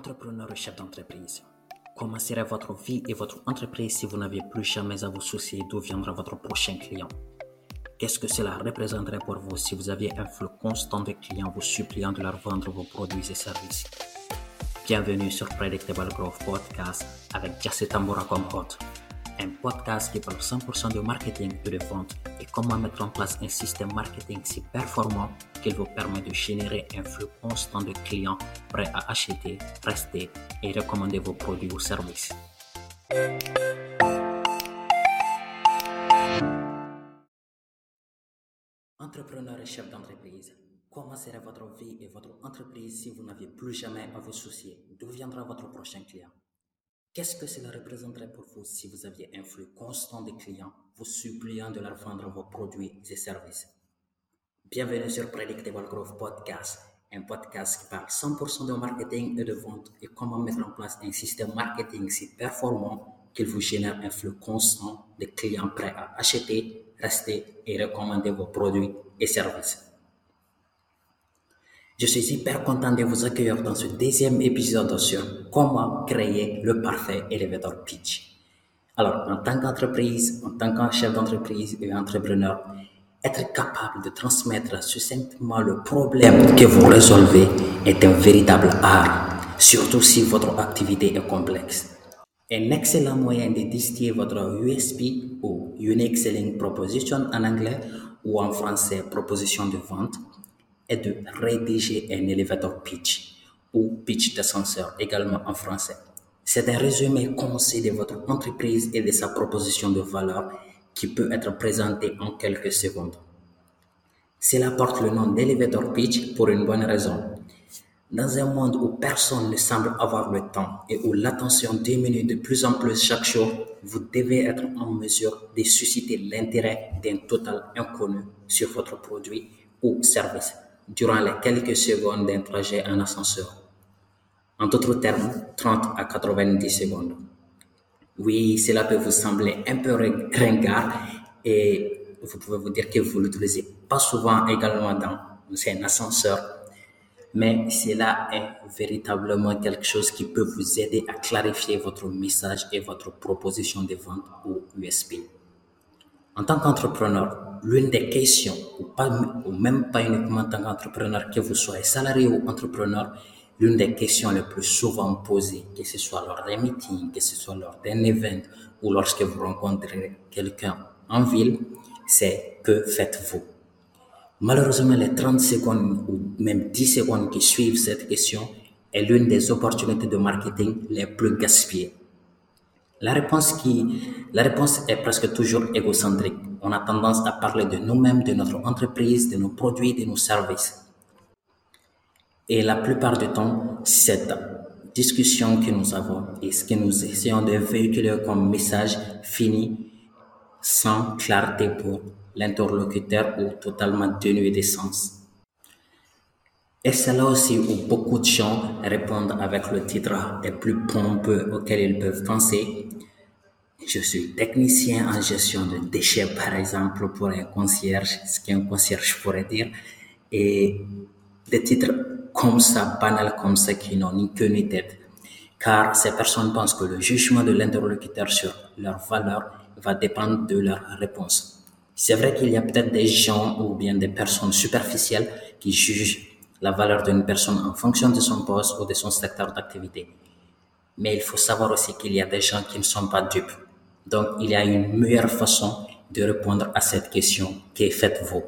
Entrepreneur et chef d'entreprise, comment serait votre vie et votre entreprise si vous n'aviez plus jamais à vous soucier d'où viendra votre prochain client? Qu'est-ce que cela représenterait pour vous si vous aviez un flux constant de clients vous suppliant de leur vendre vos produits et services? Bienvenue sur Predictable Growth Podcast avec Jesse Tambora comme hôte un podcast qui parle 100% de marketing et de vente et comment mettre en place un système marketing si performant qu'il vous permet de générer un flux constant de clients prêts à acheter, rester et recommander vos produits ou services. Entrepreneur et chef d'entreprise, comment serait votre vie et votre entreprise si vous n'aviez plus jamais à vous soucier? D'où viendra votre prochain client? Qu'est-ce que cela représenterait pour vous si vous aviez un flux constant de clients vous suppliant de leur vendre vos produits et services? Bienvenue sur Predictable Growth Podcast, un podcast qui parle 100% de marketing et de vente et comment mettre en place un système marketing si performant qu'il vous génère un flux constant de clients prêts à acheter, rester et recommander vos produits et services. Je suis hyper content de vous accueillir dans ce deuxième épisode sur comment créer le parfait elevator pitch. Alors, en tant qu'entreprise, en tant que chef d'entreprise et entrepreneur, être capable de transmettre succinctement le problème que vous résolvez est un véritable art, surtout si votre activité est complexe. Un excellent moyen de distiller votre USP ou Unique Selling Proposition en anglais ou en français proposition de vente est de rédiger un elevator pitch ou pitch d'ascenseur également en français. C'est un résumé concis de votre entreprise et de sa proposition de valeur qui peut être présenté en quelques secondes. Cela porte le nom d'elevator pitch pour une bonne raison. Dans un monde où personne ne semble avoir le temps et où l'attention diminue de plus en plus chaque jour, vous devez être en mesure de susciter l'intérêt d'un total inconnu sur votre produit ou service durant les quelques secondes d'un trajet en ascenseur. En d'autres termes, 30 à 90 secondes. Oui, cela peut vous sembler un peu ringard et vous pouvez vous dire que vous l'utilisez pas souvent également dans un ascenseur, mais cela est véritablement quelque chose qui peut vous aider à clarifier votre message et votre proposition de vente ou USP. En tant qu'entrepreneur, l'une des questions, ou, pas, ou même pas uniquement en tant qu'entrepreneur, que vous soyez salarié ou entrepreneur, l'une des questions les plus souvent posées, que ce soit lors d'un meeting, que ce soit lors d'un événement ou lorsque vous rencontrez quelqu'un en ville, c'est que faites-vous? Malheureusement, les 30 secondes ou même 10 secondes qui suivent cette question est l'une des opportunités de marketing les plus gaspillées. La réponse, qui, la réponse est presque toujours égocentrique. On a tendance à parler de nous-mêmes, de notre entreprise, de nos produits, de nos services. Et la plupart du temps, cette discussion que nous avons et ce que nous essayons de véhiculer comme message finit sans clarté pour l'interlocuteur ou totalement dénué de sens. Et c'est là aussi où beaucoup de gens répondent avec le titre le plus pompeux auquel ils peuvent penser. Je suis technicien en gestion de déchets, par exemple, pour un concierge, ce qu'un concierge pourrait dire. Et des titres comme ça, banals comme ça, qui n'ont ni queue ni tête. Car ces personnes pensent que le jugement de l'interlocuteur sur leur valeur va dépendre de leur réponse. C'est vrai qu'il y a peut-être des gens ou bien des personnes superficielles qui jugent la valeur d'une personne en fonction de son poste ou de son secteur d'activité. Mais il faut savoir aussi qu'il y a des gens qui ne sont pas dupes. Donc, il y a une meilleure façon de répondre à cette question qui est faites-vous,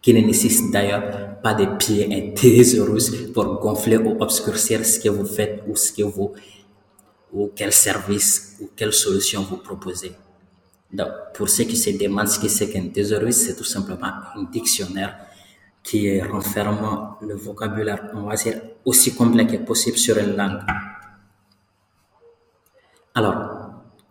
qui ne nécessite d'ailleurs pas de pieds des pour gonfler ou obscurcir ce que vous faites ou ce que vous, ou quel service ou quelle solution vous proposez. Donc, pour ceux qui se demandent ce que c'est qu'un c'est tout simplement un dictionnaire qui renferme le vocabulaire, on va dire, aussi complet que possible sur une langue. Alors,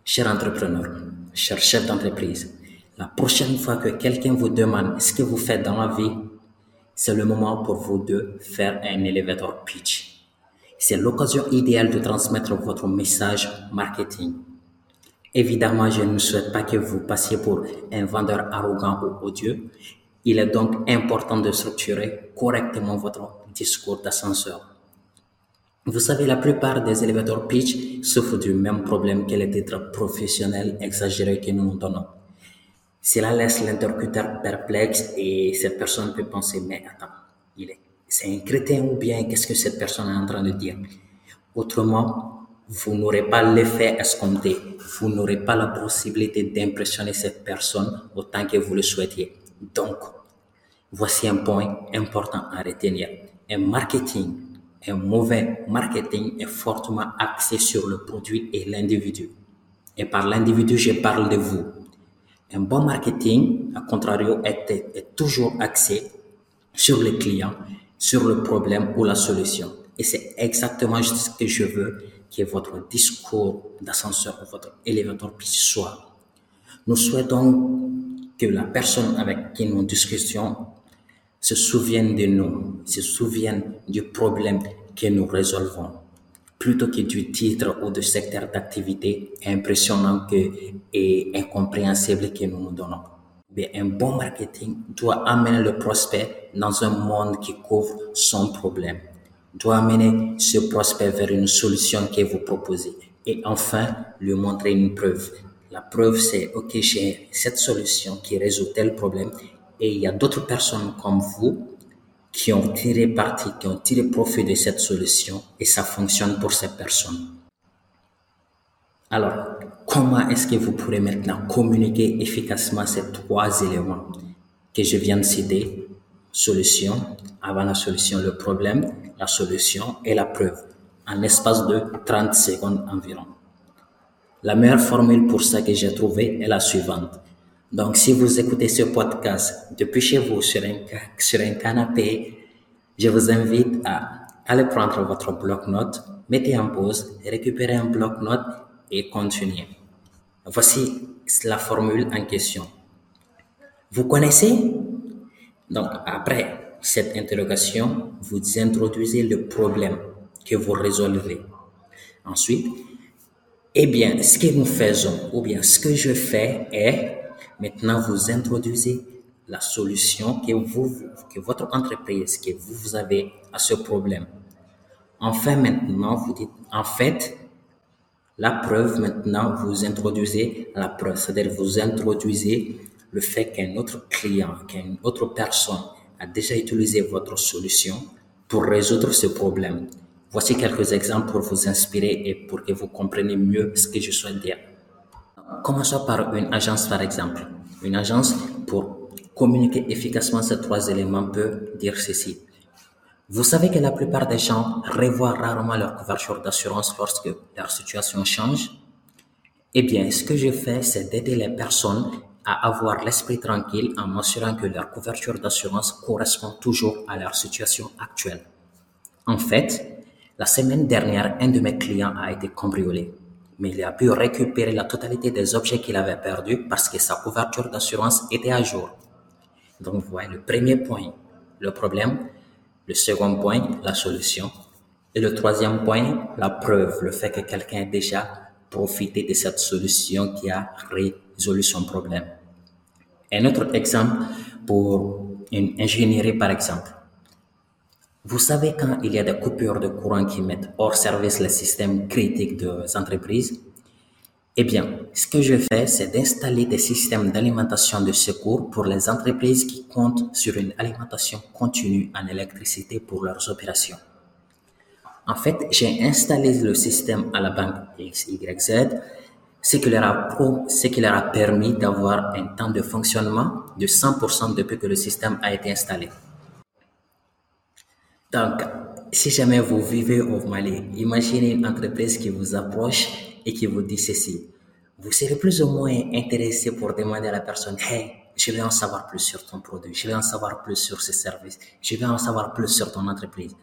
cher entrepreneur, cher chef d'entreprise, la prochaine fois que quelqu'un vous demande ce que vous faites dans la vie, c'est le moment pour vous de faire un elevator pitch. C'est l'occasion idéale de transmettre votre message marketing. Évidemment, je ne souhaite pas que vous passiez pour un vendeur arrogant ou odieux, il est donc important de structurer correctement votre discours d'ascenseur. Vous savez, la plupart des élévateurs pitch souffrent du même problème que les titres professionnels exagérés que nous nous donnons. Cela laisse l'interlocuteur perplexe et cette personne peut penser, mais attends, il est, c'est un crétin ou bien qu'est-ce que cette personne est en train de dire? Autrement, vous n'aurez pas l'effet escompté. Vous n'aurez pas la possibilité d'impressionner cette personne autant que vous le souhaitiez. Donc, voici un point important à retenir. Un marketing, un mauvais marketing est fortement axé sur le produit et l'individu. Et par l'individu, je parle de vous. Un bon marketing, à contrario, est, toujours axé sur le client, sur le problème ou la solution. Et c'est exactement ce que je veux que votre discours d'ascenseur ou votre élévateur puisse soit. Nous souhaitons que la personne avec qui nous discutons se souvienne de nous, se souvienne du problème que nous résolvons, plutôt que du titre ou du secteur d'activité impressionnant que, et incompréhensible que nous nous donnons. Mais un bon marketing doit amener le prospect dans un monde qui couvre son problème, doit amener ce prospect vers une solution que vous proposez et enfin lui montrer une preuve. La preuve, c'est, OK, j'ai cette solution qui résout tel problème et il y a d'autres personnes comme vous qui ont tiré parti, qui ont tiré profit de cette solution et ça fonctionne pour ces personnes. Alors, comment est-ce que vous pourrez maintenant communiquer efficacement ces trois éléments que je viens de citer? Solution, avant la solution, le problème, la solution et la preuve, en l'espace de 30 secondes environ. La meilleure formule pour ça que j'ai trouvé est la suivante. Donc, si vous écoutez ce podcast depuis chez vous sur un, canapé, je vous invite à aller prendre votre bloc-notes, mettez en pause, récupérez un bloc-notes et continuez. Voici la formule en question. Vous connaissez? Donc, après cette interrogation, vous introduisez le problème que vous résolvez. Ensuite, eh bien, ce que nous faisons, ou bien ce que je fais est, maintenant vous introduisez la solution que vous, que votre entreprise, que vous, vous avez à ce problème. Enfin, maintenant, vous dites, en fait, la preuve, maintenant, vous introduisez la preuve, c'est-à-dire vous introduisez le fait qu'un autre client, qu'une autre personne a déjà utilisé votre solution pour résoudre ce problème. Voici quelques exemples pour vous inspirer et pour que vous compreniez mieux ce que je souhaite dire. Commençons par une agence, par exemple? Une agence, pour communiquer efficacement ces trois éléments, peut dire ceci. Vous savez que la plupart des gens revoient rarement leur couverture d'assurance lorsque leur situation change? Eh bien, ce que je fais, c'est d'aider les personnes à avoir l'esprit tranquille en m'assurant que leur couverture d'assurance correspond toujours à leur situation actuelle. En fait, la semaine dernière, un de mes clients a été cambriolé, mais il a pu récupérer la totalité des objets qu'il avait perdus parce que sa couverture d'assurance était à jour. Donc, voyez, le premier point, le problème, le second point, la solution, et le troisième point, la preuve, le fait que quelqu'un ait déjà profité de cette solution qui a résolu son problème. Un autre exemple pour une ingénierie, par exemple. Vous savez quand il y a des coupures de courant qui mettent hors service les systèmes critiques des entreprises? Eh bien, ce que je fais, c'est d'installer des systèmes d'alimentation de secours pour les entreprises qui comptent sur une alimentation continue en électricité pour leurs opérations. En fait, j'ai installé le système à la banque XYZ, ce qui leur a, ce qui leur a permis d'avoir un temps de fonctionnement de 100% depuis que le système a été installé. Donc, si jamais vous vivez au Mali, imaginez une entreprise qui vous approche et qui vous dit ceci. Vous serez plus ou moins intéressé pour demander à la personne, hey, je vais en savoir plus sur ton produit, je vais en savoir plus sur ce service, je vais en savoir plus sur ton entreprise.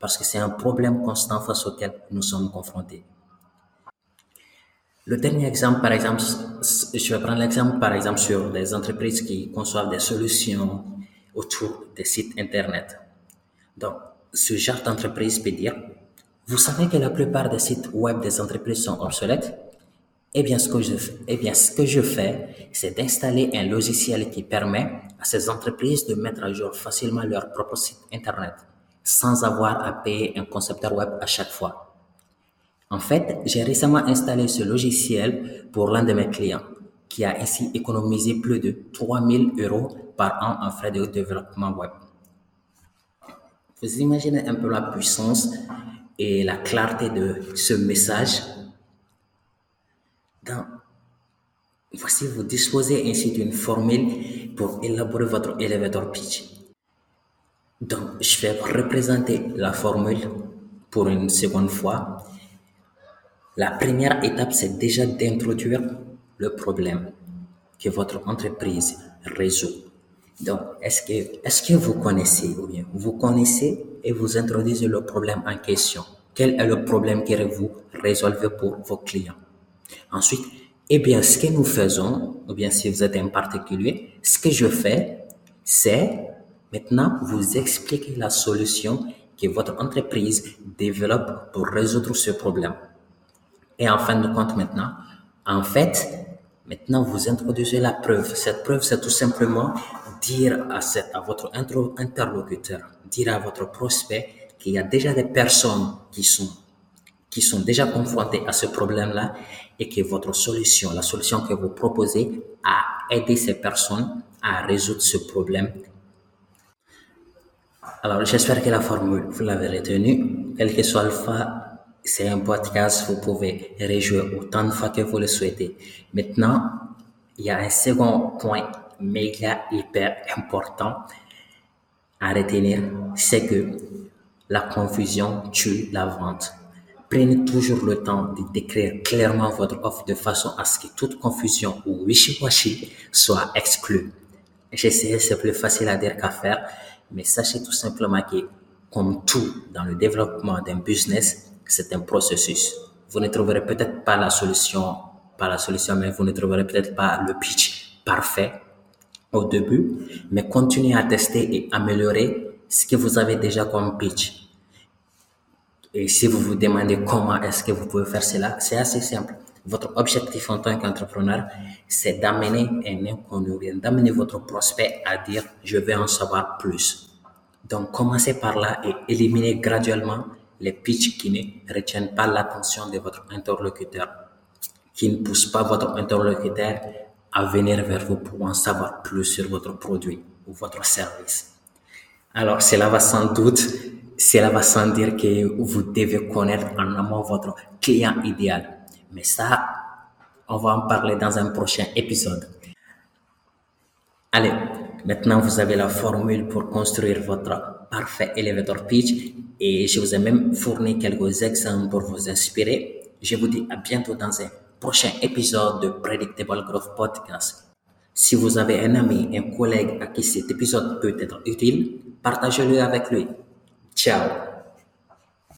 Parce que c'est un problème constant face auquel nous sommes confrontés. Le dernier exemple, par exemple, je vais prendre l'exemple, par exemple, sur des entreprises qui conçoivent des solutions autour des sites Internet. Donc, ce genre d'entreprise peut dire, vous savez que la plupart des sites web des entreprises sont obsolètes? Eh bien, ce que je, eh bien, ce que je fais, c'est d'installer un logiciel qui permet à ces entreprises de mettre à jour facilement leur propre site Internet. sans avoir à payer un concepteur web à chaque fois. En fait, j'ai récemment installé ce logiciel pour l'un de mes clients qui a ainsi économisé plus de 3000 euros par an en frais de développement web. Vous imaginez un peu la puissance et la clarté de ce message. voici, vous disposez ainsi d'une formule pour élaborer votre elevator pitch. Donc, je vais représenter la formule pour une seconde fois. La première étape, c'est déjà d'introduire le problème que votre entreprise résout. Donc, est-ce que, est-ce que vous connaissez ou bien vous connaissez et vous introduisez le problème en question? Quel est le problème que vous résolvez pour vos clients? Ensuite, eh bien, ce que nous faisons, ou bien si vous êtes un particulier, ce que je fais, c'est maintenant vous expliquer la solution que votre entreprise développe pour résoudre ce problème. Et en fin de compte maintenant, en fait, Maintenant, vous introduisez la preuve. Cette preuve, c'est tout simplement dire à, votre interlocuteur, dire à votre prospect qu'il y a déjà des personnes qui sont, qui sont déjà confrontées à ce problème-là et que votre solution, la solution que vous proposez, a aidé ces personnes à résoudre ce problème. Alors, j'espère que la formule, vous l'avez retenue. Quel que soit le fa c'est un podcast, vous pouvez rejouer autant de fois que vous le souhaitez. Maintenant, il y a un second point méga hyper important à retenir, c'est que la confusion tue la vente. Prenez toujours le temps de décrire clairement votre offre de façon à ce que toute confusion ou wishy-washy soit exclue. J'essaie, c'est plus facile à dire qu'à faire, mais sachez tout simplement que, comme tout dans le développement d'un business, c'est un processus. Vous ne trouverez peut-être pas la solution, pas la solution, mais vous ne trouverez peut-être pas le pitch parfait au début, mais continuez à tester et améliorer ce que vous avez déjà comme pitch. Et si vous vous demandez comment est-ce que vous pouvez faire cela, c'est assez simple. Votre objectif en tant qu'entrepreneur, c'est d'amener un inconnu, d'amener votre prospect à dire je vais en savoir plus. Donc commencez par là et éliminez graduellement les pitchs qui ne retiennent pas l'attention de votre interlocuteur, qui ne poussent pas votre interlocuteur à venir vers vous pour en savoir plus sur votre produit ou votre service. Alors, cela va sans doute, cela va sans dire que vous devez connaître en amont votre client idéal. Mais ça, on va en parler dans un prochain épisode. Allez, maintenant vous avez la formule pour construire votre parfait elevator pitch et je vous ai même fourni quelques exemples pour vous inspirer. Je vous dis à bientôt dans un prochain épisode de Predictable Growth Podcast. Si vous avez un ami, un collègue à qui cet épisode peut être utile, partagez-le avec lui. Ciao